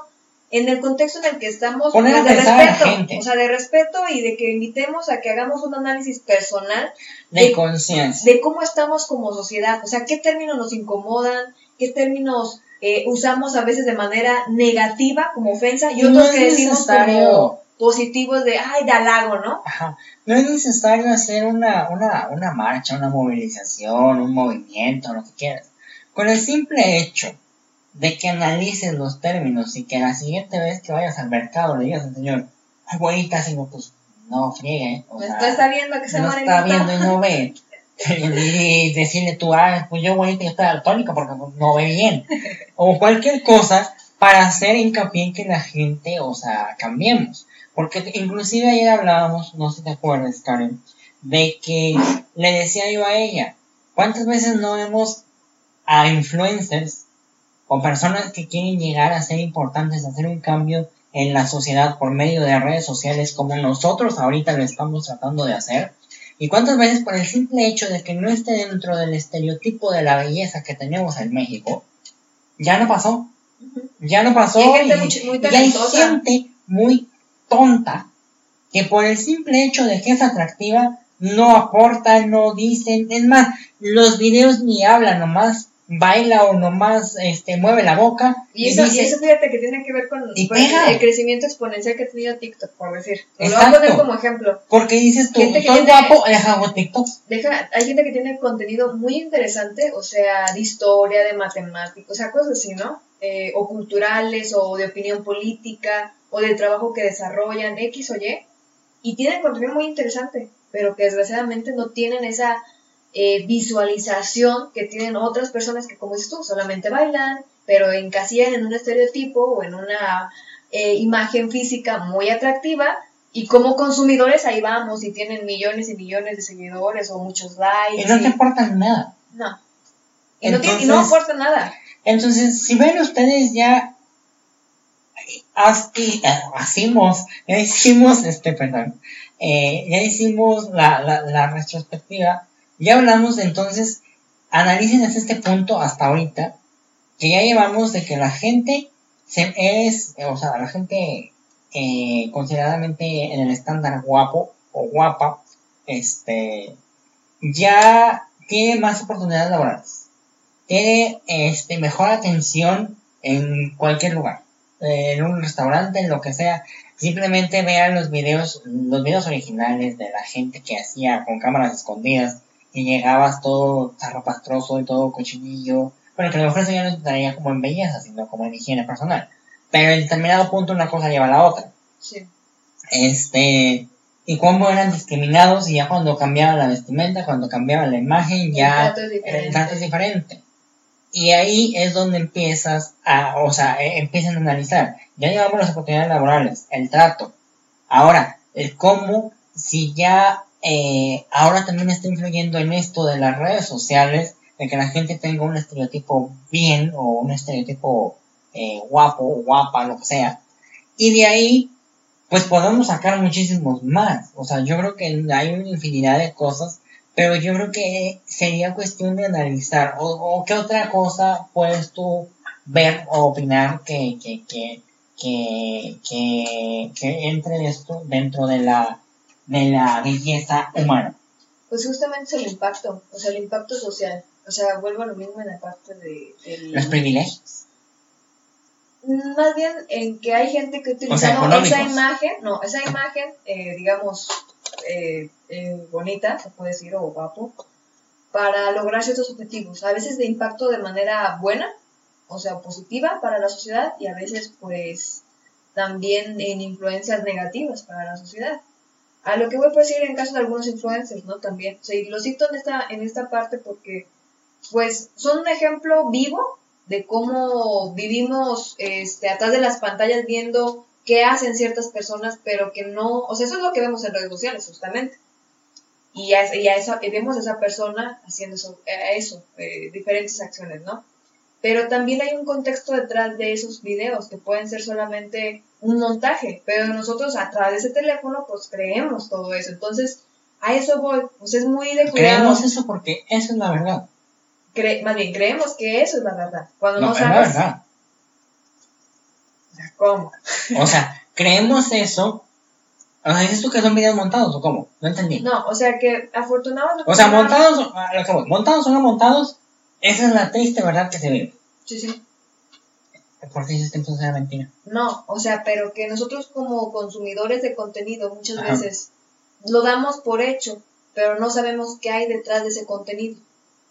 [SPEAKER 3] en el contexto en el que estamos
[SPEAKER 2] Poner
[SPEAKER 3] pues, de
[SPEAKER 2] a la
[SPEAKER 3] respeto,
[SPEAKER 2] gente.
[SPEAKER 3] o sea, de respeto y de que invitemos a que hagamos un análisis personal
[SPEAKER 2] de
[SPEAKER 3] De-
[SPEAKER 2] conciencia.
[SPEAKER 3] de cómo estamos como sociedad, o sea, qué términos nos incomodan, qué términos eh, usamos a veces de manera negativa como ofensa y
[SPEAKER 2] no
[SPEAKER 3] otros que decimos como positivos de, ay, de halago, ¿no?
[SPEAKER 2] Ajá. No es necesario hacer una, una, una marcha, una movilización, un movimiento, lo que quieras. Con el simple hecho de que analices los términos y que la siguiente vez que vayas al mercado le digas al señor, abuelita, señor, pues no friegue. O
[SPEAKER 3] Pues
[SPEAKER 2] sea,
[SPEAKER 3] no está viendo que se
[SPEAKER 2] no está viendo y no ve. Y decirle tú, ah, pues yo, güey, yo estoy daltónico porque no ve bien. O cualquier cosa para hacer hincapié en que la gente, o sea, cambiemos. Porque inclusive ayer hablábamos, no sé si te acuerdas, Karen, de que le decía yo a ella, ¿cuántas veces no vemos a influencers o personas que quieren llegar a ser importantes, a hacer un cambio en la sociedad por medio de redes sociales como nosotros ahorita lo estamos tratando de hacer, ¿Y cuántas veces por el simple hecho de que no esté dentro del estereotipo de la belleza que tenemos en México, ya no pasó? Ya no pasó.
[SPEAKER 3] Y hay gente
[SPEAKER 2] y-
[SPEAKER 3] muy- muy
[SPEAKER 2] y hay gente muy tonta que por el simple hecho de que es atractiva no aporta, no dicen, es más, los videos ni hablan, nomás baila o nomás este mueve la boca
[SPEAKER 3] Y eso, y
[SPEAKER 2] dice-
[SPEAKER 3] eso fíjate que tiene que ver con, el crecimiento exponencial que ha tenido TikTok, por decir. Lo voy a poner como ejemplo.
[SPEAKER 2] porque dices tú,
[SPEAKER 3] Gente
[SPEAKER 2] soy guapo, deja hago TikTok.
[SPEAKER 3] Deja, hay gente que tiene contenido muy interesante, o sea, de historia, de matemáticas, o sea, cosas así, ¿no? Eh, o culturales, o de opinión política, o del trabajo que desarrollan, X o Y, y tienen contenido muy interesante, pero que desgraciadamente no tienen esa eh, visualización que tienen otras personas que, como dices tú, solamente bailan, pero encasillan en un estereotipo o en una eh, imagen física muy atractiva y como consumidores ahí vamos y tienen millones y millones de seguidores o muchos likes.
[SPEAKER 2] Y no te aportan nada.
[SPEAKER 3] no. Y, no tiene- y no nada.
[SPEAKER 2] Entonces, si ven ustedes ya así, hacimos, ya hicimos, este, perdón, eh, ya hicimos la, la, la retrospectiva, ya hablamos entonces, analicen desde este punto hasta ahorita, que ya llevamos de que la gente se, es, o sea, la gente eh, consideradamente en el estándar guapo o guapa, este, ya tiene más oportunidades laborales tiene este, mejor atención en cualquier lugar, eh, en un restaurante, en lo que sea. Simplemente vean los videos, los videos originales de la gente que hacía con cámaras escondidas y llegabas todo zarrapastroso y todo cochinillo. Bueno, que a lo mejor eso ya no estaría como en belleza, sino como en higiene personal. Pero en determinado punto una cosa lleva a la otra
[SPEAKER 3] Sí.
[SPEAKER 2] este y cómo eran discriminados y ya cuando cambiaba la vestimenta, cuando cambiaba la imagen, ya
[SPEAKER 3] El trato es diferente.
[SPEAKER 2] el trato es diferente. Y ahí es donde empiezas a, o sea, eh, empiezan a analizar. Ya llevamos las oportunidades laborales, el trato. Ahora, el cómo, si ya eh, ahora también está influyendo en esto de las redes sociales, de que la gente tenga un estereotipo bien o un estereotipo eh, guapo o guapa, lo que sea. Y de ahí pues podemos sacar muchísimos más. O sea, yo creo que hay una infinidad de cosas, pero yo creo que sería cuestión de analizar. O, o qué otra cosa puedes tú ver o opinar que, que, que, que, que, que entre esto dentro de la, de la belleza humana.
[SPEAKER 3] Pues justamente es el impacto, o sea, el impacto social. O sea, vuelvo a lo mismo en la parte de...
[SPEAKER 2] Los privilegios.
[SPEAKER 3] Más bien en que hay gente que utiliza
[SPEAKER 2] O
[SPEAKER 3] esa imagen, no, esa imagen, eh, digamos, eh, eh, bonita, se puede decir, o guapo, para lograr ciertos objetivos. A veces de impacto de manera buena, o sea, positiva para la sociedad, y a veces, pues, también en influencias negativas para la sociedad. A lo que voy a decir en caso de algunos influencers, ¿no? También. O sea, y lo cito en esta, en esta parte porque, pues, son un ejemplo vivo de cómo vivimos este, atrás de las pantallas viendo qué hacen ciertas personas, pero que no, o sea, eso es lo que vemos en redes sociales, justamente. Y a, y a esa, vemos a esa persona haciendo eso, eh, eso eh, diferentes acciones, ¿no? Pero también hay un contexto detrás de esos videos que pueden ser solamente un montaje, pero nosotros a través de ese teléfono pues creemos todo eso. Entonces, a eso voy, pues es muy de cuidado.
[SPEAKER 2] Creemos eso porque eso es la verdad.
[SPEAKER 3] Cre- más bien, creemos que eso es la verdad. Cuando no,
[SPEAKER 2] No, es la
[SPEAKER 3] sabes
[SPEAKER 2] verdad.
[SPEAKER 3] Cómo.
[SPEAKER 2] O sea, creemos eso. O sea, ¿dices tú que son videos montados o cómo? No entendí.
[SPEAKER 3] No, o sea que afortunadamente.
[SPEAKER 2] O sea, montados, a lo que voy, montados o no montados, esa es la triste verdad que se vive.
[SPEAKER 3] Sí, sí.
[SPEAKER 2] ¿Por qué dices que entonces era mentira?
[SPEAKER 3] No, o sea, pero que nosotros como consumidores de contenido muchas
[SPEAKER 2] Ajá.
[SPEAKER 3] veces lo damos por hecho, pero no sabemos qué hay detrás de ese contenido.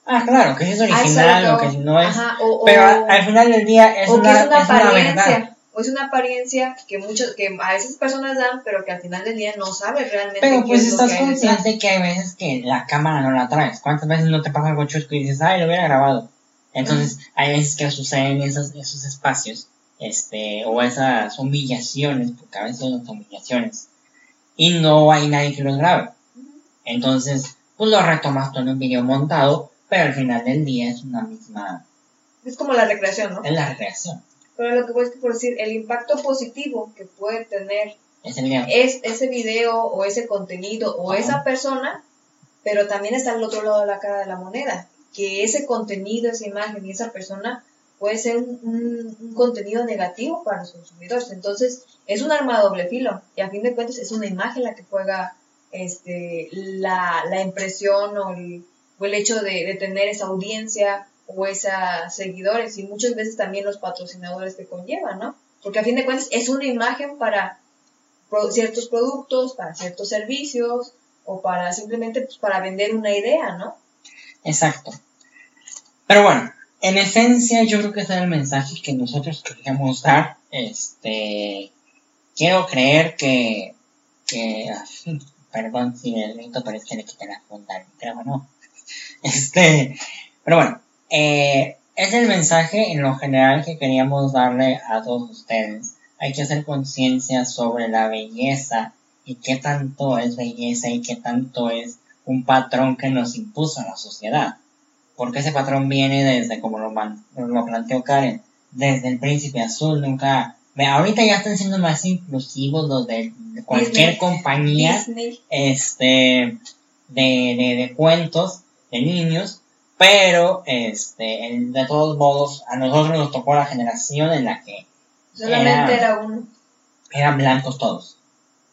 [SPEAKER 2] Ah, claro, que si es
[SPEAKER 3] A eso
[SPEAKER 2] original o que si no es.
[SPEAKER 3] Ajá, o,
[SPEAKER 2] Pero
[SPEAKER 3] o-
[SPEAKER 2] al final del día es
[SPEAKER 3] o que
[SPEAKER 2] una,
[SPEAKER 3] es una
[SPEAKER 2] es una verdad.
[SPEAKER 3] O es una apariencia que muchos, que a veces personas dan, pero que al final del día no sabes realmente
[SPEAKER 2] Pero pues
[SPEAKER 3] es
[SPEAKER 2] estás
[SPEAKER 3] que hay
[SPEAKER 2] consciente que hay veces que la cámara no la traes. ¿Cuántas veces no te pasa algo chusco y dices, ay, lo hubiera grabado? Entonces, hay veces que suceden esos, esos espacios, este, o esas humillaciones, porque a veces son humillaciones, y no hay nadie que los grabe. Entonces, pues lo retomas tú en un video montado, pero al final del día es una misma,
[SPEAKER 3] Es como la recreación, ¿no?
[SPEAKER 2] es la recreación,
[SPEAKER 3] Pero lo que voy es que por decir, el impacto positivo que puede tener
[SPEAKER 2] ese video.
[SPEAKER 3] es ese video o ese contenido o
[SPEAKER 2] Ajá.
[SPEAKER 3] esa persona pero también está el otro lado de la cara de la moneda, que ese contenido, esa imagen y esa persona puede ser un, contenido negativo para los consumidores. Entonces, es un arma de doble filo y a fin de cuentas es una imagen la que juega este, la, la impresión o el, el hecho de, de, tener esa audiencia o esos seguidores y muchas veces también los patrocinadores que conllevan, ¿no? Porque a fin de cuentas es una imagen para ciertos productos, para ciertos servicios o para simplemente pues, para vender una idea, ¿no?
[SPEAKER 2] Exacto. Pero bueno, en esencia yo creo que ese es el mensaje que nosotros queríamos dar. Este, quiero creer que, que perdón si el grito parece que le quité la funda al micrófono. Este, pero bueno, eh, es el mensaje en lo general que queríamos darle a todos ustedes. Hay que hacer conciencia sobre la belleza y qué tanto es belleza y qué tanto es un patrón que nos impuso la sociedad. Porque ese patrón viene desde, como lo, lo planteó Karen, desde el príncipe azul, nunca... Ahorita ya están siendo más inclusivos los de cualquier compañía este de, de, cuentos de niños, pero este de todos modos a nosotros nos tocó la generación en la que
[SPEAKER 3] solamente era uno.
[SPEAKER 2] Eran blancos todos.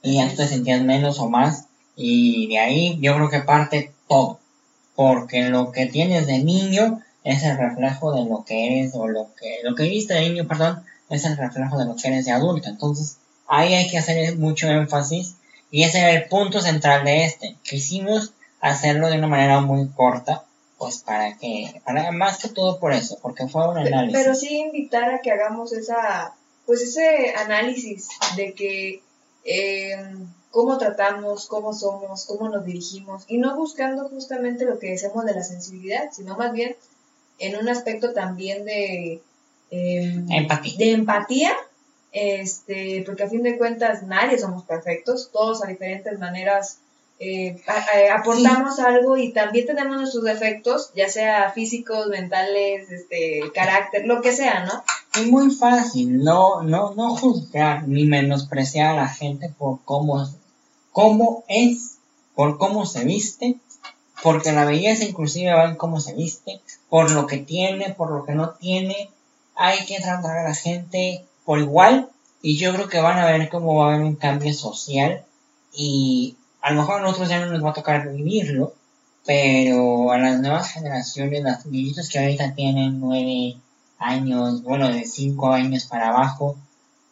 [SPEAKER 2] Y ya te sentías menos o más. Y de ahí yo creo que parte todo. Porque lo que tienes de niño es el reflejo de lo que eres o lo que lo que viste de niño perdón es el reflejo de lo que eres de adulto. Entonces ahí hay que hacer mucho énfasis. Y ese era el punto central de este. Quisimos hacerlo de una manera muy corta pues para que para más que todo por eso porque fue un análisis
[SPEAKER 3] pero sí invitar a que hagamos esa pues ese análisis de que Em, cómo tratamos, cómo somos, cómo nos dirigimos, y no buscando justamente lo que decimos de la sensibilidad, sino más bien en un aspecto también de, em,
[SPEAKER 2] empatía.
[SPEAKER 3] de empatía, este, porque a fin de cuentas nadie somos perfectos, todos a diferentes maneras eh, aportamos algo y también tenemos nuestros defectos, ya sea físicos, mentales, este, carácter, lo que sea, ¿no?
[SPEAKER 2] Es muy fácil no, no, no juzgar ni menospreciar a la gente por cómo, cómo es, por cómo se viste, porque la belleza inclusive va en cómo se viste, por lo que tiene, por lo que no tiene. Hay que tratar a la gente por igual y yo creo que van a ver cómo va a haber un cambio social y a lo mejor a nosotros ya no nos va a tocar vivirlo, pero a las nuevas generaciones, los niñitos que ahorita tienen nueve años, bueno, de cinco años para abajo,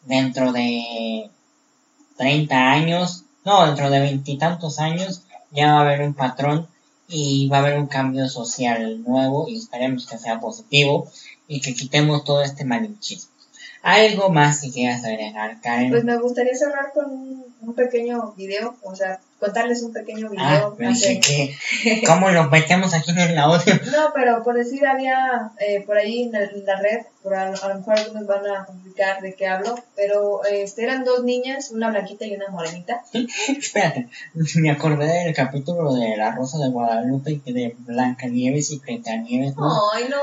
[SPEAKER 2] dentro de 30 años, no, dentro de veintitantos años, ya va a haber un patrón y va a haber un cambio social nuevo y esperemos que sea positivo y que quitemos todo este malinchismo. ¿Algo más que quieras agregar, Karen?
[SPEAKER 3] Pues me gustaría cerrar con un, pequeño video, o sea, contarles un pequeño video.
[SPEAKER 2] Ah, que, ¿Cómo lo metemos aquí en el audio?
[SPEAKER 3] No, pero por decir, había eh, por ahí en, la red, por a, lo mejor algunos van a complicar de qué hablo, pero este, eran dos niñas, una blanquita y una morenita.
[SPEAKER 2] Espérate, me acordé del capítulo de La Rosa de Guadalupe y de Blanca Nieves y Creta Nieves.
[SPEAKER 3] ¿no? Ay, no.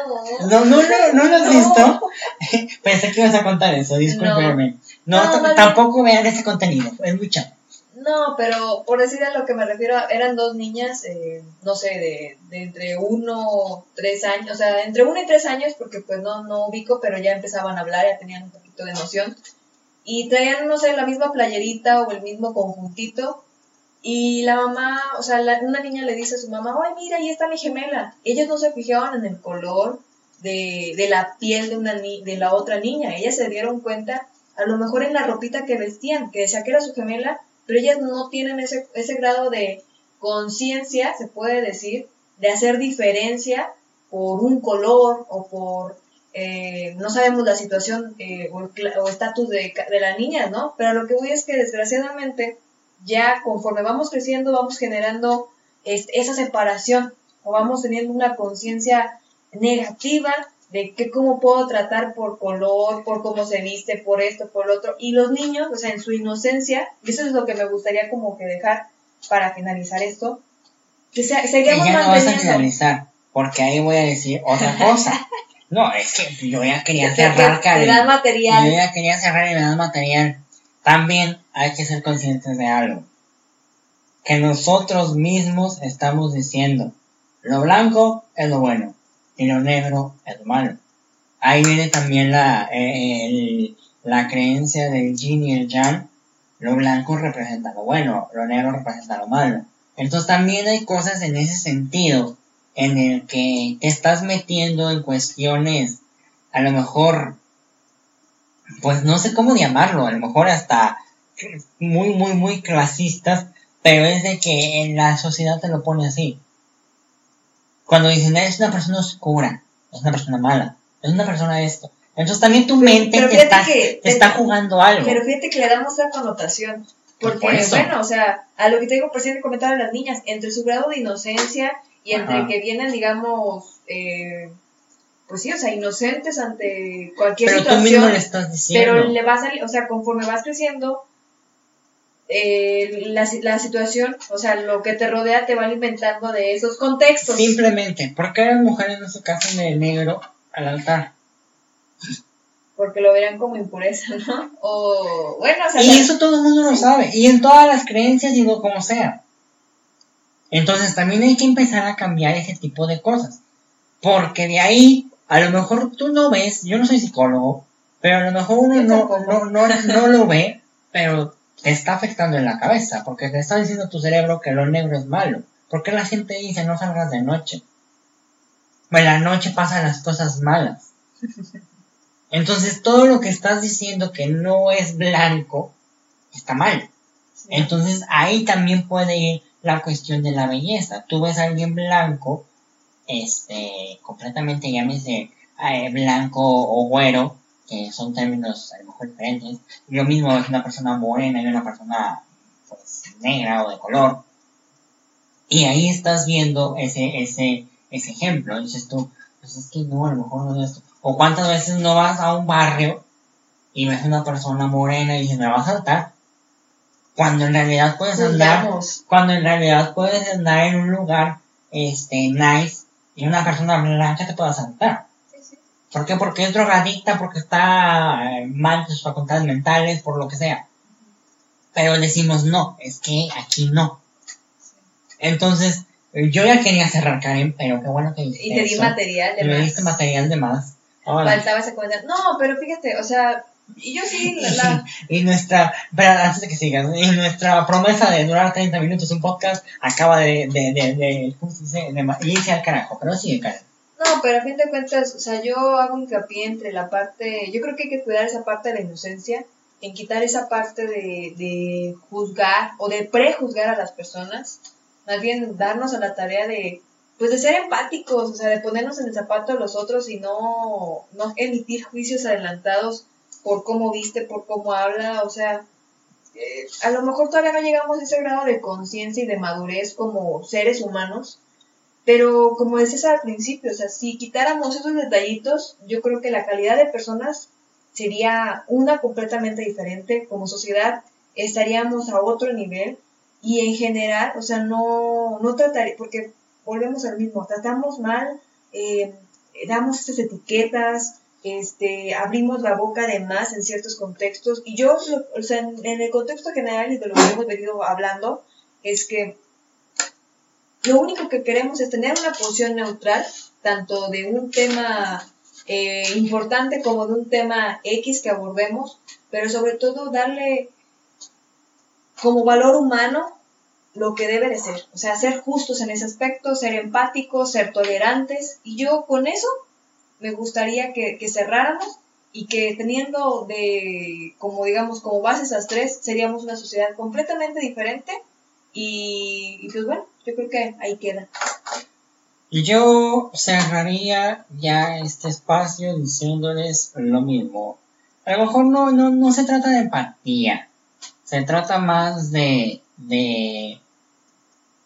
[SPEAKER 2] No, no, no, no lo has visto. Pensé que ibas a contar eso, discúlpeme. No, tampoco vean ese contenido, es muy chato.
[SPEAKER 3] No, pero por decir a lo que me refiero, eran dos niñas, eh, no sé, de, entre uno, tres años, o sea, entre uno y tres años, porque pues no, no ubico, pero ya empezaban a hablar, ya tenían un poquito de noción. Y traían, no sé, la misma playerita o el mismo conjuntito. Y la mamá, o sea, una niña le dice a su mamá, ay, mira, ahí está mi gemela. Ellos no se fijaban en el color de, de la piel de, una de la otra niña. Ellas se dieron cuenta, a lo mejor en la ropita que vestían, que decía que era su gemela, pero ellas no tienen ese, ese grado de conciencia, se puede decir, de hacer diferencia por un color o por, eh, no sabemos la situación eh, o estatus de, de la niña, ¿no? Pero lo que voy es que desgraciadamente ya conforme vamos creciendo vamos generando esa separación o vamos teniendo una conciencia negativa de que cómo puedo tratar por color, por cómo se viste, por esto, por lo otro. Y los niños, o sea, en su inocencia, y eso es lo que me gustaría como que dejar para finalizar esto, que se, seguimos
[SPEAKER 2] ya no vas a finalizar, porque ahí voy a decir otra cosa. No, es que yo ya quería cerrar,
[SPEAKER 3] Karen. material.
[SPEAKER 2] Yo ya quería cerrar y me das material. También hay que ser conscientes de algo. que nosotros mismos estamos diciendo. Lo blanco es lo bueno y lo negro es lo malo. Ahí viene también la, eh, la creencia del yin y el yang. Lo blanco representa lo bueno, lo negro representa lo malo. Entonces también hay cosas en ese sentido en el que te estás metiendo en cuestiones a lo mejor pues no sé cómo llamarlo, a lo mejor hasta muy muy muy clasistas, pero es de que en la sociedad te lo pone así. Cuando dicen es una persona oscura, es una persona mala, es una persona esto. Entonces también tu mente te, está, te está jugando algo.
[SPEAKER 3] Pero fíjate que le damos esa connotación. Porque, bueno, o sea, a lo que te digo, por comentar a las niñas, entre su grado de inocencia y entre que vienen, digamos, eh, pues sí, o sea, inocentes ante cualquier
[SPEAKER 2] pero
[SPEAKER 3] situación.
[SPEAKER 2] Pero tú mismo le estás diciendo.
[SPEAKER 3] Pero le vas a, o sea, conforme vas creciendo, eh, la, la, situación, o sea, lo que te rodea te va alimentando de esos contextos.
[SPEAKER 2] Simplemente, ¿por qué las mujeres no se casan de negro al altar?
[SPEAKER 3] Porque lo verán como impureza, ¿no? O, bueno, o sea,
[SPEAKER 2] Y eso todo el mundo lo sabe, y en todas las creencias, digo, como sea. Entonces también hay que empezar a cambiar ese tipo de cosas. Porque de ahí, a lo mejor tú no ves, yo no soy psicólogo, pero a lo mejor uno no, no, no, no lo ve, pero te está afectando en la cabeza, porque te está diciendo tu cerebro que lo negro es malo. ¿Por qué la gente dice no salgas de noche? Pues la noche pasan las cosas malas. Entonces todo lo que estás diciendo que no es blanco está mal. Entonces ahí también puede ir la cuestión de la belleza. Tú ves a alguien blanco, este, completamente llámese eh, blanco o güero, que son términos a lo mejor diferentes. Yo mismo es una persona morena y una persona pues, negra o de color. Y ahí estás viendo ese, ese, ese ejemplo. Dices tú, pues es que no, a lo mejor no es esto. O cuántas veces no vas a un barrio y ves una persona morena y dices, me va a saltar. Cuando en realidad puedes andar, cuando en realidad puedes andar en un lugar, este, nice, y una persona blanca te puede asaltar. ¿Por qué? Porque es drogadicta, porque está eh, mal de sus facultades mentales, por lo que sea. Pero decimos no, es que aquí no. Entonces, yo ya quería cerrar, Karen, pero qué bueno que
[SPEAKER 3] Y te di material de
[SPEAKER 2] más.
[SPEAKER 3] Me
[SPEAKER 2] diste material de más.
[SPEAKER 3] Faltaba ese comentario. No, pero fíjate, o sea, y yo sí, la,
[SPEAKER 2] y nuestra, pero antes de que sigas, y nuestra promesa de durar 30 minutos un podcast acaba de, de, de, de, ¿cómo se dice? De, irse al carajo, pero sigue, Karen.
[SPEAKER 3] No, pero a fin de cuentas, o sea, yo hago hincapié entre la parte, yo creo que hay que cuidar esa parte de la inocencia, en quitar esa parte de, de juzgar o de prejuzgar a las personas, más bien darnos a la tarea de, pues de ser empáticos, o sea, de ponernos en el zapato de los otros y no, no emitir juicios adelantados por cómo viste, por cómo habla, o sea, eh, a lo mejor todavía no llegamos a ese grado de conciencia y de madurez como seres humanos, pero como decías al principio, o sea, si quitáramos esos detallitos, yo creo que la calidad de personas sería una completamente diferente. Como sociedad estaríamos a otro nivel y en general, o sea, no, no trataría, porque volvemos al mismo, tratamos mal, eh, damos estas etiquetas, este, abrimos la boca de más en ciertos contextos. Y yo, o sea, en, en el contexto general y de lo que hemos venido hablando, es que lo único que queremos es tener una posición neutral, tanto de un tema eh, importante como de un tema X que abordemos, pero sobre todo darle como valor humano lo que debe de ser, o sea, ser justos en ese aspecto, ser empáticos, ser tolerantes, y yo con eso me gustaría que, cerráramos y que teniendo de, como digamos, como base esas tres, seríamos una sociedad completamente diferente y, pues bueno, yo creo que ahí queda.
[SPEAKER 2] Yo cerraría ya este espacio diciéndoles lo mismo. A lo mejor no, no, no se trata de empatía, se trata más de, de,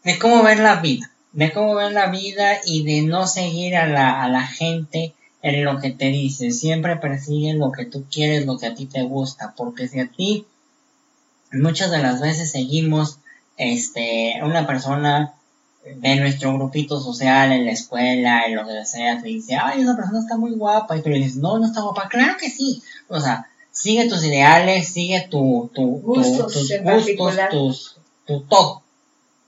[SPEAKER 2] de cómo ver la vida, de cómo ver la vida y de no seguir a la, a la gente en lo que te dice. Siempre persigue lo que tú quieres, lo que a ti te gusta, porque si a ti muchas de las veces seguimos este, una persona de nuestro grupito social en la escuela, en lo que sea, te dice, ay, esa persona está muy guapa, y tú le dices, no, no está guapa, claro que sí, o sea, sigue tus ideales, sigue tu, tu, tus gustos, tus, tu todo.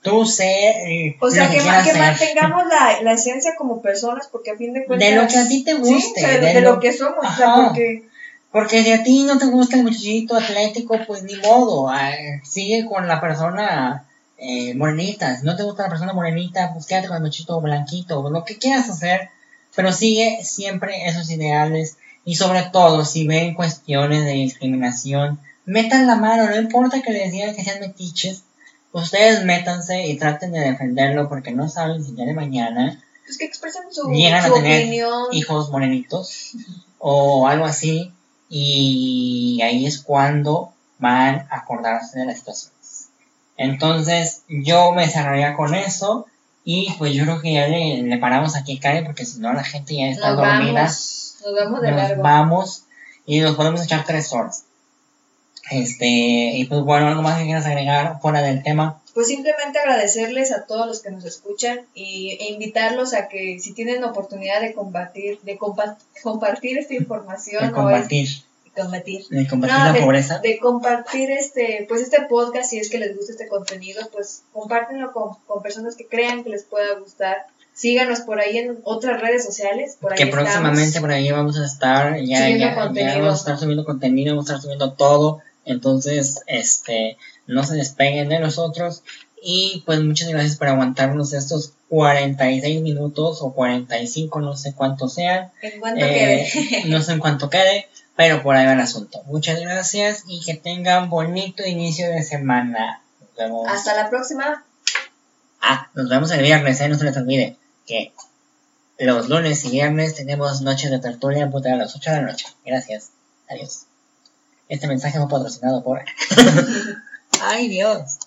[SPEAKER 2] tú sé
[SPEAKER 3] O sea, que,
[SPEAKER 2] que,
[SPEAKER 3] mantengamos la, la esencia como personas, porque a fin de cuentas.
[SPEAKER 2] De lo que a ti te
[SPEAKER 3] Sí,
[SPEAKER 2] guste,
[SPEAKER 3] o sea, de,
[SPEAKER 2] de
[SPEAKER 3] lo
[SPEAKER 2] lo-
[SPEAKER 3] que somos, o sea, porque.
[SPEAKER 2] Porque si a ti no te gusta el muchachito atlético, pues ni modo, ah, sigue con la persona eh, morenita. Si no te gusta la persona morenita, pues quédate con el muchachito blanquito, lo que quieras hacer, pero sigue siempre esos ideales. Y sobre todo, si ven cuestiones de discriminación, metan la mano, no importa que les digan que sean metiches, ustedes métanse y traten de defenderlo porque no saben si día de mañana
[SPEAKER 3] Pues que expresen su,
[SPEAKER 2] llegan
[SPEAKER 3] su
[SPEAKER 2] a tener
[SPEAKER 3] opinión.
[SPEAKER 2] hijos morenitos o algo así y ahí es cuando van a acordarse de las situaciones. Entonces yo me cerraría con eso y pues yo creo que ya le, le paramos aquí Karen porque si no la gente ya está
[SPEAKER 3] Nos
[SPEAKER 2] dormida.
[SPEAKER 3] vamos. Nos vamos de
[SPEAKER 2] Nos
[SPEAKER 3] largo.
[SPEAKER 2] vamos y nos podemos echar tres horas. Este, y pues bueno, algo más que quieras agregar fuera del tema.
[SPEAKER 3] Pues simplemente agradecerles a todos los que nos escuchan y, e invitarlos a que si tienen oportunidad de combatir, de compa- compartir esta información
[SPEAKER 2] De
[SPEAKER 3] o es- combatir,
[SPEAKER 2] de combatir
[SPEAKER 3] No,
[SPEAKER 2] la
[SPEAKER 3] de-
[SPEAKER 2] pobreza.
[SPEAKER 3] de compartir este, pues este podcast, si es que les gusta este contenido, pues compártenlo con, con personas que crean que les pueda gustar. Síganos por ahí en otras redes sociales, por ahí
[SPEAKER 2] que próximamente por ahí vamos a estar ya, ya, ya vamos a estar subiendo contenido, vamos a estar subiendo todo, entonces este no se despeguen de nosotros y pues muchas gracias por aguantarnos estos 46 minutos o 45, no sé cuántos sean,
[SPEAKER 3] En cuanto
[SPEAKER 2] eh,
[SPEAKER 3] quede.
[SPEAKER 2] no sé en cuánto quede, pero por ahí va el asunto. Muchas gracias y que tengan bonito inicio de semana. Nos vemos.
[SPEAKER 3] Hasta la próxima.
[SPEAKER 2] Ah, nos vemos el viernes, ¿eh? no se les olvide que los lunes y viernes tenemos noches de tertulia en a las 8 de la noche. Gracias. Adiós. Este mensaje fue patrocinado por... ¡Ay, Dios!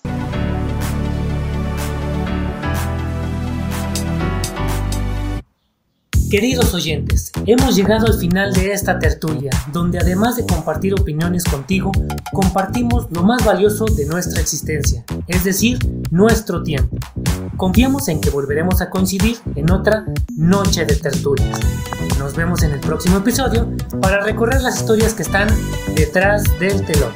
[SPEAKER 1] Queridos oyentes, hemos llegado al final de esta tertulia, donde además de compartir opiniones contigo, compartimos lo más valioso de nuestra existencia, es decir, nuestro tiempo. Confiamos en que volveremos a coincidir en otra noche de tertulias. Nos vemos en el próximo episodio para recorrer las historias que están detrás del telón.